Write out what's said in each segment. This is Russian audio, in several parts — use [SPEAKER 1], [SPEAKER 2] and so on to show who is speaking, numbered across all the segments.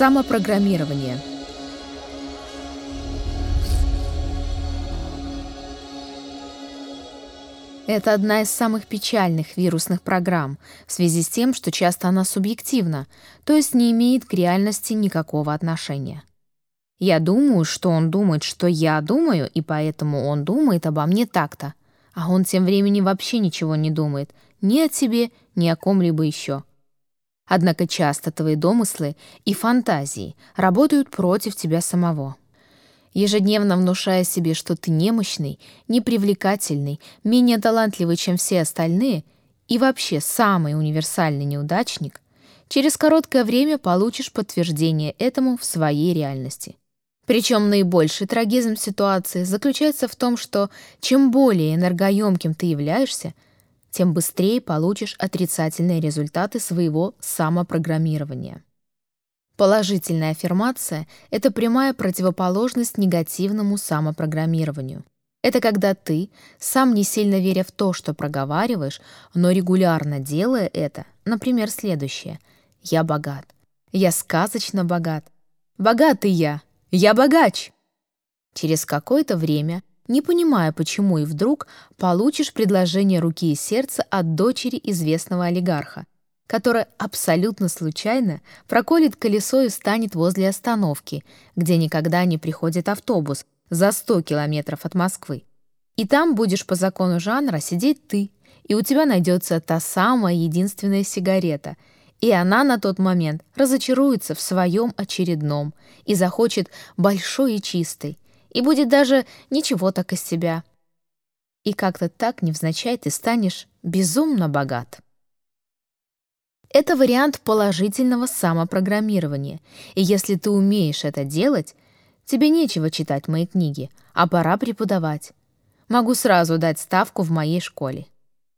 [SPEAKER 1] Самопрограммирование. Это одна из самых печальных вирусных программ в связи с тем, что часто она субъективна, то есть не имеет к реальности никакого отношения. Я думаю, что он думает, что я думаю, и поэтому он думает обо мне так-то. А он тем временем вообще ничего не думает. Ни о тебе, ни о ком-либо еще. Однако часто твои домыслы и фантазии работают против тебя самого. Ежедневно внушая себе, что ты немощный, непривлекательный, менее талантливый, чем все остальные, и вообще самый универсальный неудачник, через короткое время получишь подтверждение этому в своей реальности. Причем наибольший трагизм ситуации заключается в том, что чем более энергоемким ты являешься, тем быстрее получишь отрицательные результаты своего самопрограммирования. Положительная аффирмация — это прямая противоположность негативному самопрограммированию. Это когда ты, сам не сильно веря в то, что проговариваешь, но регулярно делая это, например, следующее. «Я богат. Я сказочно богат. Богатый я. Я богач». Через какое-то время не понимая, почему и вдруг получишь предложение руки и сердца от дочери известного олигарха, которая абсолютно случайно проколет колесо и станет возле остановки, где никогда не приходит автобус, за 100 километров от Москвы. И там будешь по закону жанра сидеть ты, и у тебя найдется та самая единственная сигарета, и она на тот момент разочаруется в своем очередном и захочет большой и чистой, и будет даже ничего так из себя. И как-то так невзначай ты станешь безумно богат. Это вариант положительного самопрограммирования, и если ты умеешь это делать, тебе нечего читать мои книги, а пора преподавать. Могу сразу дать ставку в моей школе.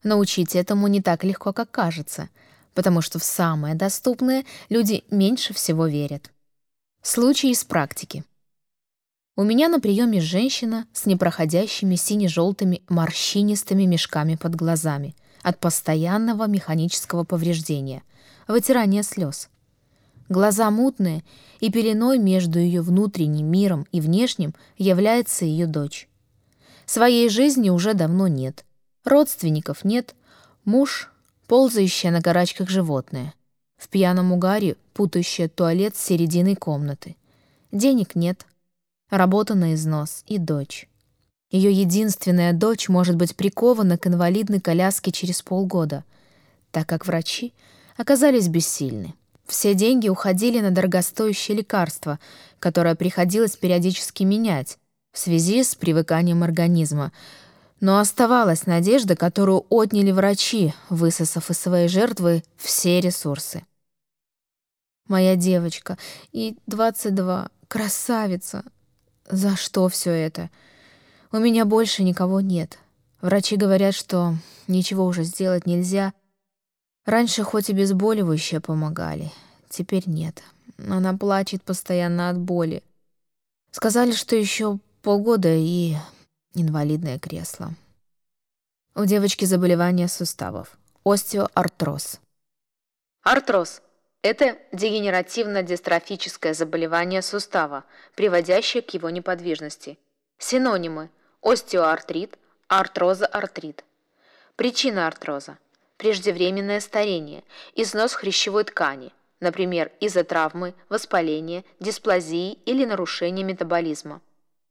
[SPEAKER 1] Научить этому не так легко, как кажется, потому что в самое доступное люди меньше всего верят. Случай из практики. У меня на приеме женщина с непроходящими сине-желтыми морщинистыми мешками под глазами от постоянного механического повреждения, вытирания слез. Глаза мутные, и пеленой между ее внутренним миром и внешним является ее дочь. Своей жизни уже давно нет. Родственников нет. Муж — ползающее на карачках животное. В пьяном угаре путающее туалет с серединой комнаты. Денег нет — работа на износ и дочь. Ее единственная дочь может быть прикована к инвалидной коляске через полгода, так как врачи оказались бессильны. Все деньги уходили на дорогостоящее лекарство, которое приходилось периодически менять в связи с привыканием организма. Но оставалась надежда, которую отняли врачи, высосав из своей жертвы все ресурсы. Моя девочка, и 22, красавица, за что все это? У меня больше никого нет. Врачи говорят, что ничего уже сделать нельзя. Раньше хоть и обезболивающие помогали, теперь нет. Она плачет постоянно от боли. Сказали, что еще полгода и инвалидное кресло. У девочки заболевание суставов. Остеоартроз.
[SPEAKER 2] Артроз это дегенеративно-дистрофическое заболевание сустава, приводящее к его неподвижности. Синонимы – остеоартрит, артроза-артрит. Причина артроза – преждевременное старение, износ хрящевой ткани, например, из-за травмы, воспаления, дисплазии или нарушения метаболизма.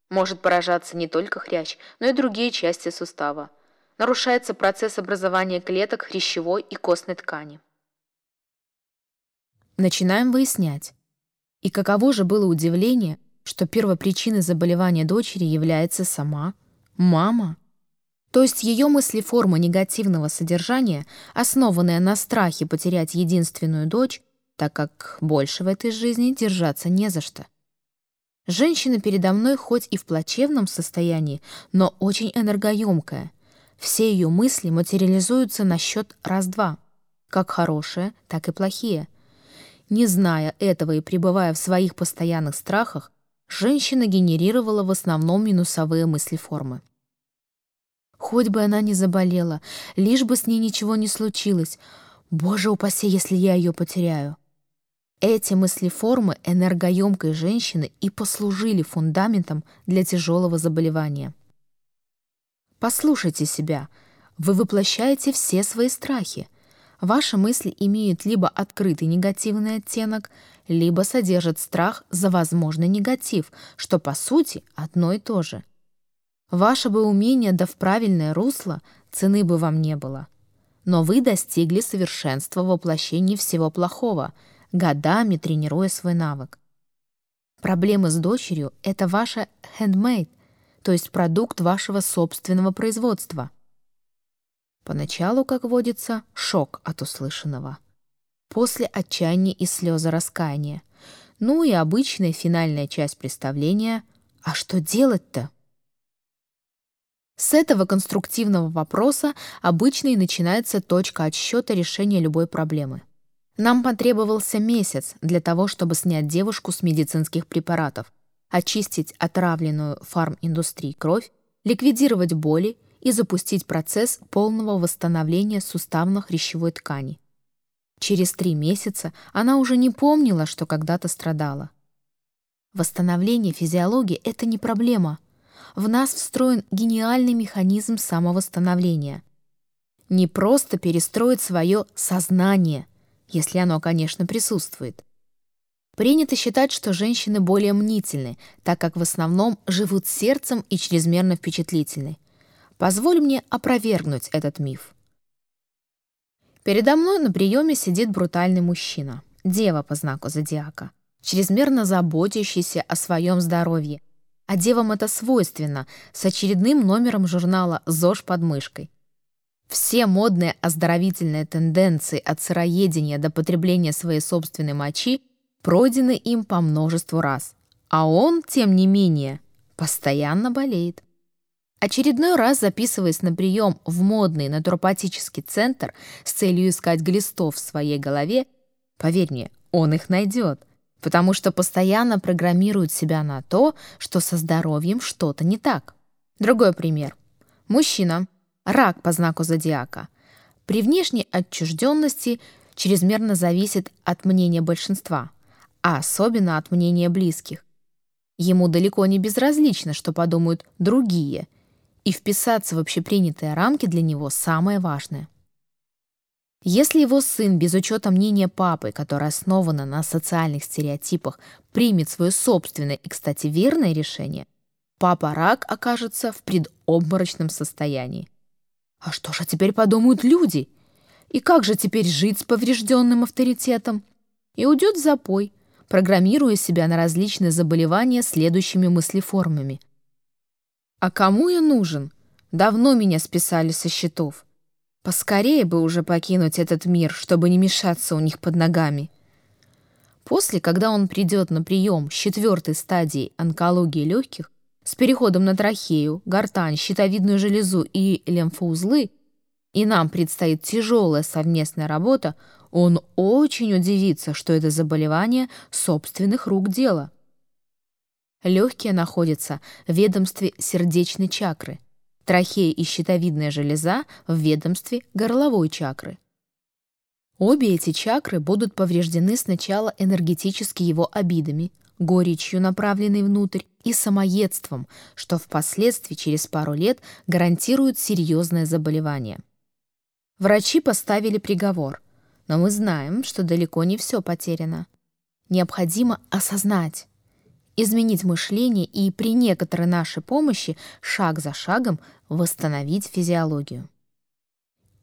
[SPEAKER 2] Может поражаться не только хрящ, но и другие части сустава. Нарушается процесс образования клеток хрящевой и костной ткани.
[SPEAKER 1] Начинаем выяснять. И каково же было удивление, что первопричиной заболевания дочери является сама мама. То есть ее мыслеформа негативного содержания, основанная на страхе потерять единственную дочь, так как больше в этой жизни держаться не за что. Женщина передо мной хоть и в плачевном состоянии, но очень энергоемкая. Все ее мысли материализуются на счет раз-два, как хорошие, так и плохие — не зная этого и пребывая в своих постоянных страхах, женщина генерировала в основном минусовые мыслеформы. Хоть бы она не заболела, лишь бы с ней ничего не случилось. Боже упаси, если я ее потеряю. Эти мыслеформы энергоемкой женщины и послужили фундаментом для тяжелого заболевания. Послушайте себя. Вы воплощаете все свои страхи. Ваши мысли имеют либо открытый негативный оттенок, либо содержат страх за возможный негатив, что по сути одно и то же. Ваше бы умение да в правильное русло, цены бы вам не было. Но вы достигли совершенства в воплощении всего плохого, годами тренируя свой навык. Проблемы с дочерью — это ваша handmade, то есть продукт вашего собственного производства. Поначалу, как водится, шок от услышанного. После отчаяния и слезы раскаяния. Ну и обычная финальная часть представления «А что делать-то?» С этого конструктивного вопроса обычно и начинается точка отсчета решения любой проблемы. Нам потребовался месяц для того, чтобы снять девушку с медицинских препаратов, очистить отравленную фарм-индустрии кровь, ликвидировать боли и запустить процесс полного восстановления суставно-хрящевой ткани. Через три месяца она уже не помнила, что когда-то страдала. Восстановление физиологии — это не проблема. В нас встроен гениальный механизм самовосстановления. Не просто перестроить свое сознание, если оно, конечно, присутствует, Принято считать, что женщины более мнительны, так как в основном живут сердцем и чрезмерно впечатлительны. Позволь мне опровергнуть этот миф. Передо мной на приеме сидит брутальный мужчина, дева по знаку зодиака, чрезмерно заботящийся о своем здоровье. А девам это свойственно, с очередным номером журнала «ЗОЖ» под мышкой. Все модные оздоровительные тенденции от сыроедения до потребления своей собственной мочи пройдены им по множеству раз. А он, тем не менее, постоянно болеет. Очередной раз записываясь на прием в модный натуропатический центр с целью искать глистов в своей голове, поверь мне, он их найдет, потому что постоянно программирует себя на то, что со здоровьем что-то не так. Другой пример. Мужчина, рак по знаку зодиака, при внешней отчужденности чрезмерно зависит от мнения большинства – а особенно от мнения близких. Ему далеко не безразлично, что подумают другие, и вписаться в общепринятые рамки для него самое важное. Если его сын, без учета мнения папы, которое основано на социальных стереотипах, примет свое собственное и, кстати, верное решение, папа-рак окажется в предобморочном состоянии. А что же теперь подумают люди? И как же теперь жить с поврежденным авторитетом? И уйдет в запой, программируя себя на различные заболевания следующими мыслеформами. «А кому я нужен? Давно меня списали со счетов. Поскорее бы уже покинуть этот мир, чтобы не мешаться у них под ногами». После, когда он придет на прием с четвертой стадии онкологии легких, с переходом на трахею, гортань, щитовидную железу и лимфоузлы, и нам предстоит тяжелая совместная работа, он очень удивится, что это заболевание собственных рук дело. Легкие находятся в ведомстве сердечной чакры, трахея и щитовидная железа в ведомстве горловой чакры. Обе эти чакры будут повреждены сначала энергетически его обидами, горечью, направленной внутрь, и самоедством, что впоследствии через пару лет гарантирует серьезное заболевание. Врачи поставили приговор – но мы знаем, что далеко не все потеряно. Необходимо осознать, изменить мышление и при некоторой нашей помощи шаг за шагом восстановить физиологию.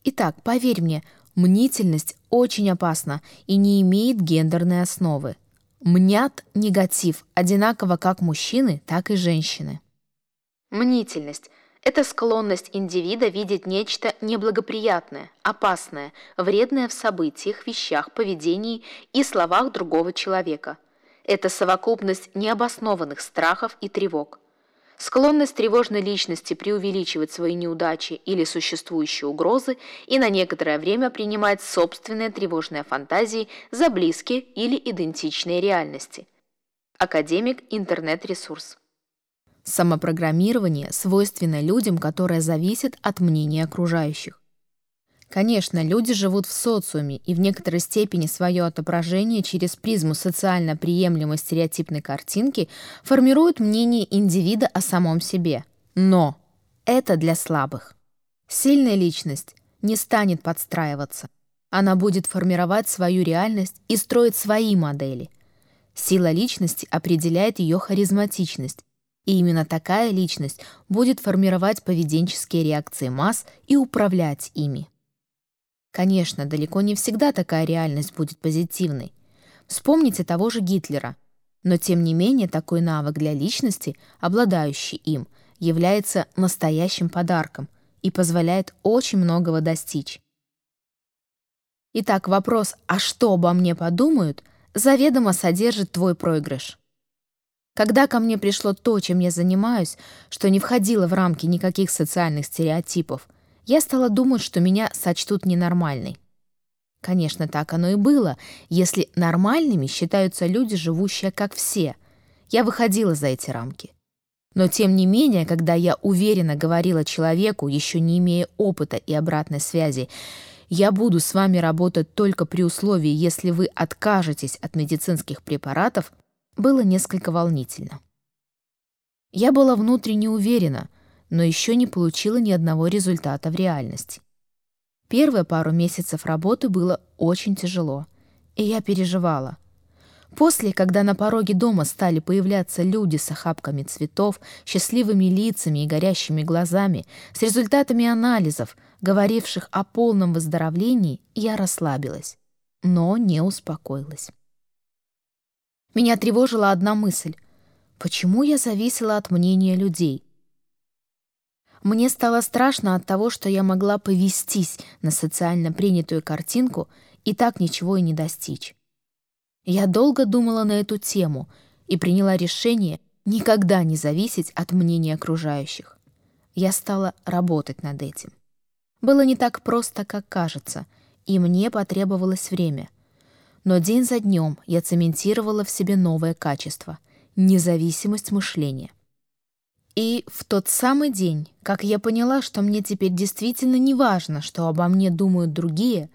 [SPEAKER 1] Итак, поверь мне, мнительность очень опасна и не имеет гендерной основы. Мнят негатив одинаково как мужчины, так и женщины.
[SPEAKER 2] Мнительность это склонность индивида видеть нечто неблагоприятное, опасное, вредное в событиях, вещах, поведении и словах другого человека. Это совокупность необоснованных страхов и тревог. Склонность тревожной личности преувеличивать свои неудачи или существующие угрозы и на некоторое время принимать собственные тревожные фантазии за близкие или идентичные реальности. Академик интернет-ресурс.
[SPEAKER 1] Самопрограммирование свойственно людям, которое зависит от мнения окружающих. Конечно, люди живут в социуме, и в некоторой степени свое отображение через призму социально приемлемой стереотипной картинки формируют мнение индивида о самом себе. Но это для слабых. Сильная личность не станет подстраиваться. Она будет формировать свою реальность и строить свои модели. Сила личности определяет ее харизматичность, и именно такая личность будет формировать поведенческие реакции масс и управлять ими. Конечно, далеко не всегда такая реальность будет позитивной. Вспомните того же Гитлера. Но тем не менее такой навык для личности, обладающий им, является настоящим подарком и позволяет очень многого достичь. Итак, вопрос «А что обо мне подумают?» заведомо содержит твой проигрыш. Когда ко мне пришло то, чем я занимаюсь, что не входило в рамки никаких социальных стереотипов, я стала думать, что меня сочтут ненормальной. Конечно, так оно и было, если нормальными считаются люди, живущие как все. Я выходила за эти рамки. Но тем не менее, когда я уверенно говорила человеку, еще не имея опыта и обратной связи, я буду с вами работать только при условии, если вы откажетесь от медицинских препаратов, было несколько волнительно. Я была внутренне уверена, но еще не получила ни одного результата в реальности. Первые пару месяцев работы было очень тяжело, и я переживала. После, когда на пороге дома стали появляться люди с охапками цветов, счастливыми лицами и горящими глазами, с результатами анализов – говоривших о полном выздоровлении, я расслабилась, но не успокоилась. Меня тревожила одна мысль. Почему я зависела от мнения людей? Мне стало страшно от того, что я могла повестись на социально принятую картинку и так ничего и не достичь. Я долго думала на эту тему и приняла решение никогда не зависеть от мнения окружающих. Я стала работать над этим было не так просто, как кажется, и мне потребовалось время. Но день за днем я цементировала в себе новое качество — независимость мышления. И в тот самый день, как я поняла, что мне теперь действительно не важно, что обо мне думают другие,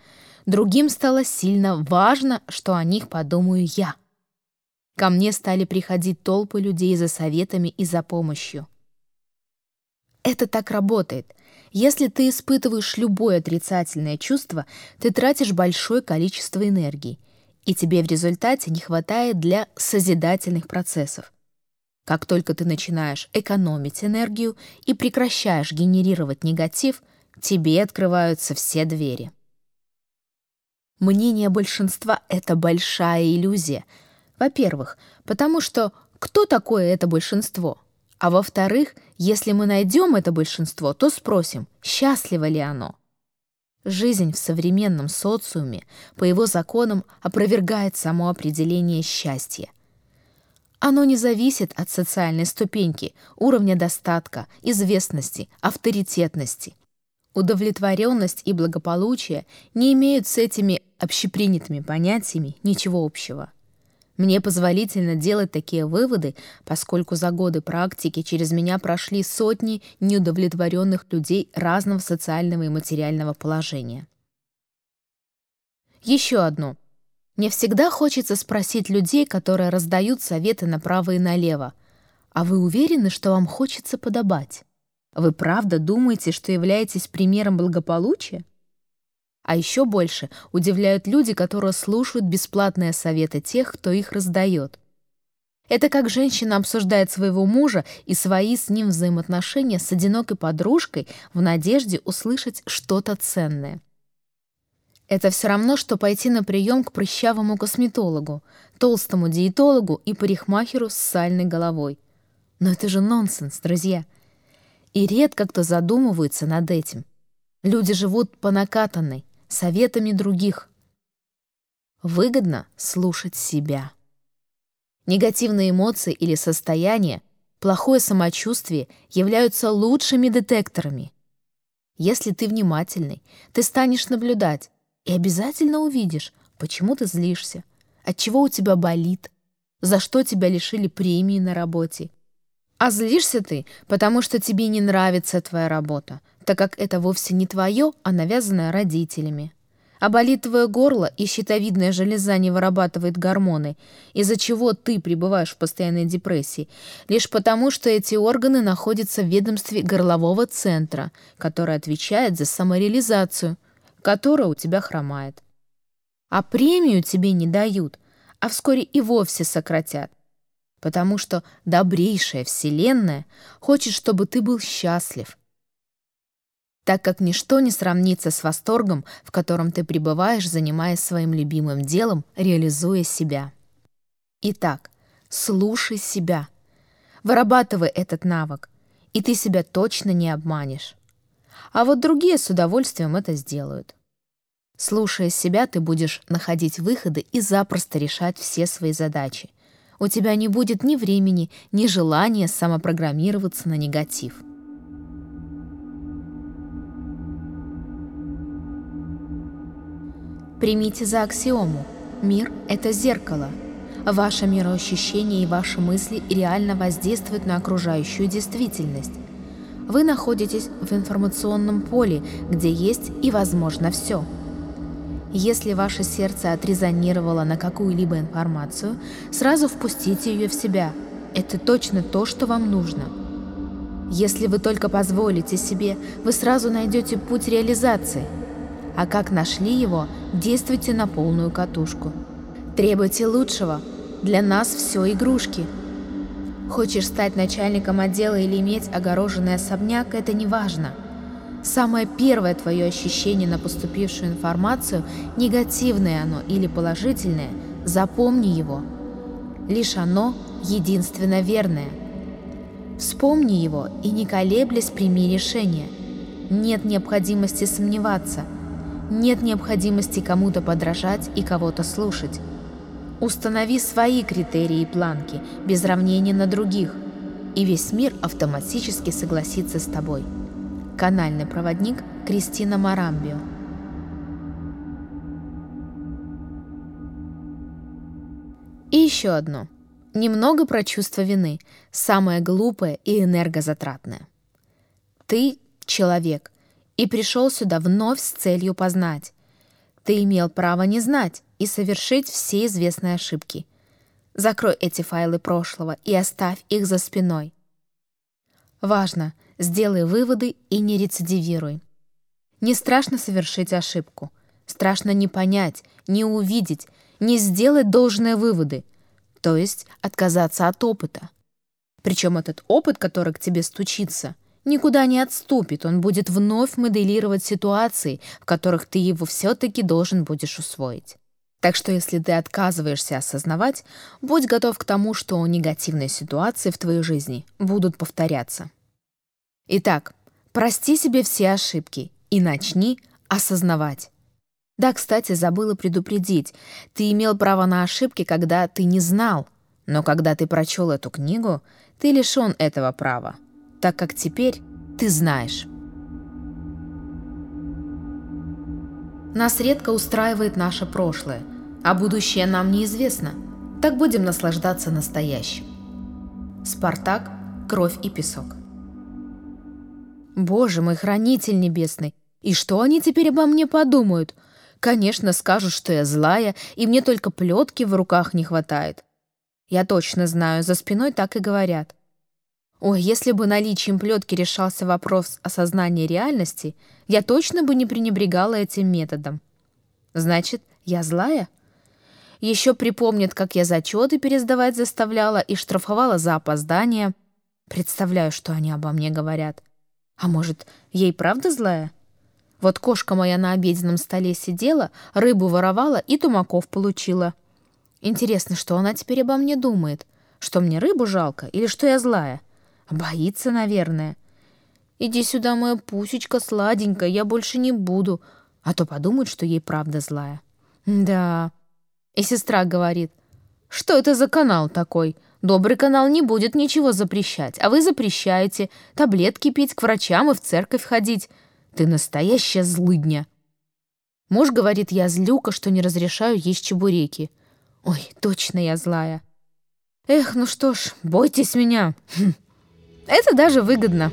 [SPEAKER 1] другим стало сильно важно, что о них подумаю я. Ко мне стали приходить толпы людей за советами и за помощью. Это так работает — если ты испытываешь любое отрицательное чувство, ты тратишь большое количество энергии, и тебе в результате не хватает для созидательных процессов. Как только ты начинаешь экономить энергию и прекращаешь генерировать негатив, тебе открываются все двери. Мнение большинства — это большая иллюзия. Во-первых, потому что кто такое это большинство? А во-вторых, если мы найдем это большинство, то спросим, счастливо ли оно. Жизнь в современном социуме по его законам опровергает само определение счастья. Оно не зависит от социальной ступеньки, уровня достатка, известности, авторитетности. Удовлетворенность и благополучие не имеют с этими общепринятыми понятиями ничего общего. Мне позволительно делать такие выводы, поскольку за годы практики через меня прошли сотни неудовлетворенных людей разного социального и материального положения. Еще одно. Мне всегда хочется спросить людей, которые раздают советы направо и налево. А вы уверены, что вам хочется подобать? Вы правда думаете, что являетесь примером благополучия? А еще больше удивляют люди, которые слушают бесплатные советы тех, кто их раздает. Это как женщина обсуждает своего мужа и свои с ним взаимоотношения с одинокой подружкой в надежде услышать что-то ценное. Это все равно, что пойти на прием к прыщавому косметологу, толстому диетологу и парикмахеру с сальной головой. Но это же нонсенс, друзья. И редко кто задумывается над этим. Люди живут по накатанной, советами других. Выгодно слушать себя. Негативные эмоции или состояние, плохое самочувствие являются лучшими детекторами. Если ты внимательный, ты станешь наблюдать и обязательно увидишь, почему ты злишься, от чего у тебя болит, за что тебя лишили премии на работе. А злишься ты, потому что тебе не нравится твоя работа, так как это вовсе не твое, а навязанное родителями. А болит твое горло, и щитовидная железа не вырабатывает гормоны, из-за чего ты пребываешь в постоянной депрессии, лишь потому, что эти органы находятся в ведомстве горлового центра, который отвечает за самореализацию, которая у тебя хромает. А премию тебе не дают, а вскоре и вовсе сократят, потому что добрейшая Вселенная хочет, чтобы ты был счастлив – так как ничто не сравнится с восторгом, в котором ты пребываешь, занимаясь своим любимым делом, реализуя себя. Итак, слушай себя. Вырабатывай этот навык, и ты себя точно не обманешь. А вот другие с удовольствием это сделают. Слушая себя, ты будешь находить выходы и запросто решать все свои задачи. У тебя не будет ни времени, ни желания самопрограммироваться на негатив. Примите за аксиому. Мир — это зеркало. Ваше мироощущение и ваши мысли реально воздействуют на окружающую действительность. Вы находитесь в информационном поле, где есть и возможно все. Если ваше сердце отрезонировало на какую-либо информацию, сразу впустите ее в себя. Это точно то, что вам нужно. Если вы только позволите себе, вы сразу найдете путь реализации – а как нашли его, действуйте на полную катушку. Требуйте лучшего. Для нас все игрушки. Хочешь стать начальником отдела или иметь огороженный особняк, это не важно. Самое первое твое ощущение на поступившую информацию, негативное оно или положительное, запомни его. Лишь оно единственно верное. Вспомни его и не колеблясь прими решение. Нет необходимости сомневаться – нет необходимости кому-то подражать и кого-то слушать. Установи свои критерии и планки, без равнения на других, и весь мир автоматически согласится с тобой. Канальный проводник Кристина Марамбио И еще одно. Немного про чувство вины, самое глупое и энергозатратное. Ты — человек, и пришел сюда вновь с целью познать. Ты имел право не знать и совершить все известные ошибки. Закрой эти файлы прошлого и оставь их за спиной. Важно, сделай выводы и не рецидивируй. Не страшно совершить ошибку. Страшно не понять, не увидеть, не сделать должные выводы, то есть отказаться от опыта. Причем этот опыт, который к тебе стучится, никуда не отступит, он будет вновь моделировать ситуации, в которых ты его все-таки должен будешь усвоить. Так что если ты отказываешься осознавать, будь готов к тому, что негативные ситуации в твоей жизни будут повторяться. Итак, прости себе все ошибки и начни осознавать. Да, кстати, забыла предупредить. Ты имел право на ошибки, когда ты не знал. Но когда ты прочел эту книгу, ты лишен этого права так как теперь ты знаешь. Нас редко устраивает наше прошлое, а будущее нам неизвестно. Так будем наслаждаться настоящим. Спартак, кровь и песок. Боже мой, хранитель небесный, и что они теперь обо мне подумают? Конечно, скажут, что я злая, и мне только плетки в руках не хватает. Я точно знаю, за спиной так и говорят. Ой, если бы наличием плетки решался вопрос осознания реальности, я точно бы не пренебрегала этим методом. Значит, я злая? Еще припомнят, как я зачеты пересдавать заставляла и штрафовала за опоздание. Представляю, что они обо мне говорят. А может, ей правда злая? Вот кошка моя на обеденном столе сидела, рыбу воровала и тумаков получила. Интересно, что она теперь обо мне думает? Что мне рыбу жалко или что я злая? Боится, наверное. Иди сюда, моя пусечка сладенькая, я больше не буду. А то подумают, что ей правда злая. Да. И сестра говорит, что это за канал такой? Добрый канал не будет ничего запрещать, а вы запрещаете таблетки пить, к врачам и в церковь ходить. Ты настоящая злыдня. Муж говорит, я злюка, что не разрешаю есть чебуреки. Ой, точно я злая. Эх, ну что ж, бойтесь меня. Хм. Это даже выгодно.